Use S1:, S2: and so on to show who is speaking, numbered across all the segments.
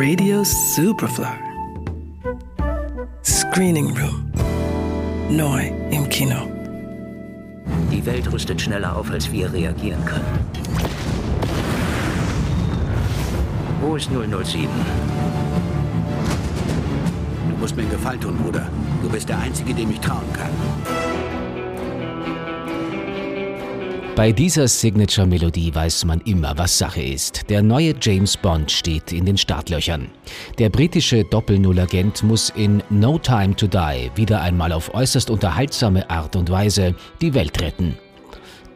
S1: Radio Superfly. Screening Room. Neu im Kino.
S2: Die Welt rüstet schneller auf, als wir reagieren können. Wo ist 007?
S3: Du musst mir einen Gefallen tun, Bruder. Du bist der Einzige, dem ich trauen kann.
S4: Bei dieser Signature-Melodie weiß man immer, was Sache ist. Der neue James Bond steht in den Startlöchern. Der britische Doppel-Null-Agent muss in No Time to Die wieder einmal auf äußerst unterhaltsame Art und Weise die Welt retten.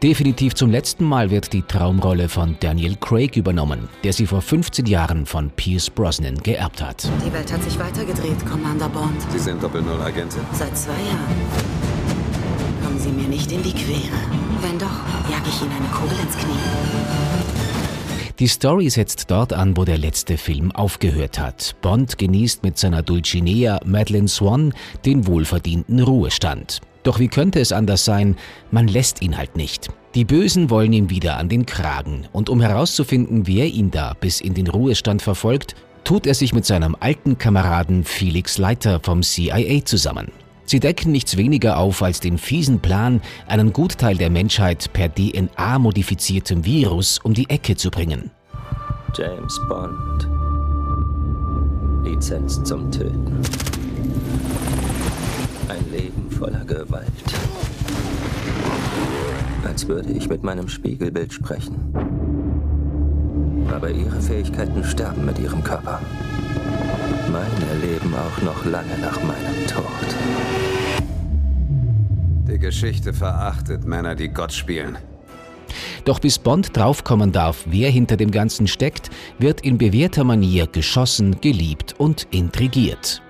S4: Definitiv zum letzten Mal wird die Traumrolle von Daniel Craig übernommen, der sie vor 15 Jahren von Pierce Brosnan geerbt hat.
S5: Die Welt hat sich weitergedreht, Commander Bond.
S6: Sie sind Doppel-Null-Agentin?
S5: Seit zwei Jahren. Kommen Sie mir nicht in die Quere. Wenn doch, jag ich Ihnen eine Kugel ins Knie.
S4: Die Story setzt dort an, wo der letzte Film aufgehört hat. Bond genießt mit seiner Dulcinea Madeleine Swan den wohlverdienten Ruhestand. Doch wie könnte es anders sein? Man lässt ihn halt nicht. Die Bösen wollen ihm wieder an den Kragen. Und um herauszufinden, wer ihn da bis in den Ruhestand verfolgt, tut er sich mit seinem alten Kameraden Felix Leiter vom CIA zusammen. Sie decken nichts weniger auf als den fiesen Plan, einen Gutteil der Menschheit per DNA-modifiziertem Virus um die Ecke zu bringen.
S2: James Bond. Lizenz zum Töten. Ein Leben voller Gewalt. Als würde ich mit meinem Spiegelbild sprechen. Aber ihre Fähigkeiten sterben mit ihrem Körper. Meine leben auch noch lange nach meinem Tod.
S6: Die Geschichte verachtet Männer, die Gott spielen.
S4: Doch bis Bond draufkommen darf, wer hinter dem Ganzen steckt, wird in bewährter Manier geschossen, geliebt und intrigiert.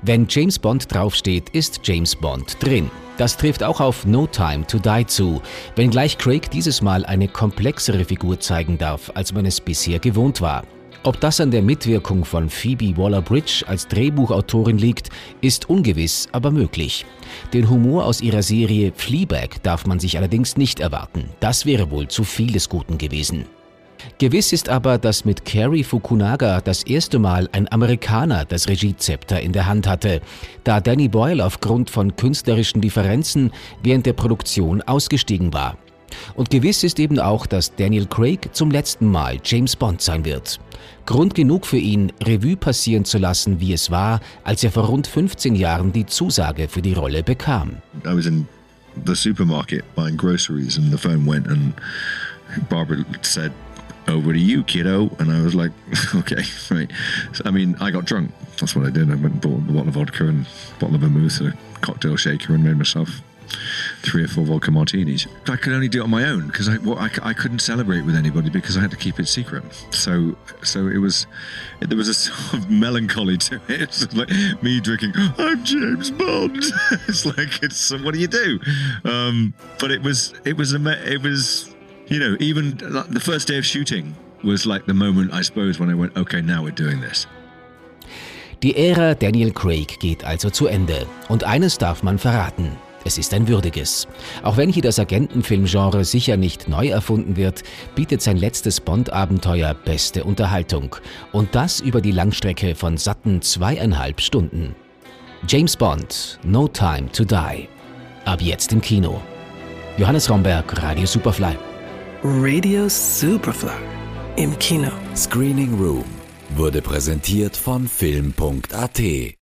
S4: Wenn James Bond draufsteht, ist James Bond drin. Das trifft auch auf No Time to Die zu, wenngleich Craig dieses Mal eine komplexere Figur zeigen darf, als man es bisher gewohnt war. Ob das an der Mitwirkung von Phoebe Waller-Bridge als Drehbuchautorin liegt, ist ungewiss, aber möglich. Den Humor aus ihrer Serie Fleabag darf man sich allerdings nicht erwarten. Das wäre wohl zu viel des Guten gewesen. Gewiss ist aber, dass mit Cary Fukunaga das erste Mal ein Amerikaner das Regiezepter in der Hand hatte, da Danny Boyle aufgrund von künstlerischen Differenzen während der Produktion ausgestiegen war. Und gewiss ist eben auch, dass Daniel Craig zum letzten Mal James Bond sein wird. Grund genug für ihn, Revue passieren zu lassen, wie es war, als er vor rund 15 Jahren die Zusage für die Rolle bekam.
S7: I was in the supermarket buying groceries and the phone went and Barbara said, over to you, kiddo. And I was like, okay, right. So, I mean, I got drunk. That's what I did. I went and bought a bottle of vodka and a bottle of vermouth a cocktail shaker and made myself three or four vodka martinis. I could only do it on my own because I, well, I, I, couldn't celebrate with anybody because I had to keep it secret. So, so it was, it, there was a sort of melancholy to it. It's like me drinking. I'm James Bond. it's like it's what do you do? Um, but it was, it was, it was, you know, even the first day of shooting was like the moment I suppose when I went, okay, now we're doing this.
S4: Die Ära Daniel Craig geht also zu Ende. Und eines darf man verraten. Es ist ein würdiges. Auch wenn hier das Agentenfilmgenre sicher nicht neu erfunden wird, bietet sein letztes Bond-Abenteuer beste Unterhaltung. Und das über die Langstrecke von satten zweieinhalb Stunden. James Bond, No Time to Die. Ab jetzt im Kino. Johannes Romberg, Radio Superfly.
S1: Radio Superfly. Im Kino.
S8: Screening Room wurde präsentiert von Film.at.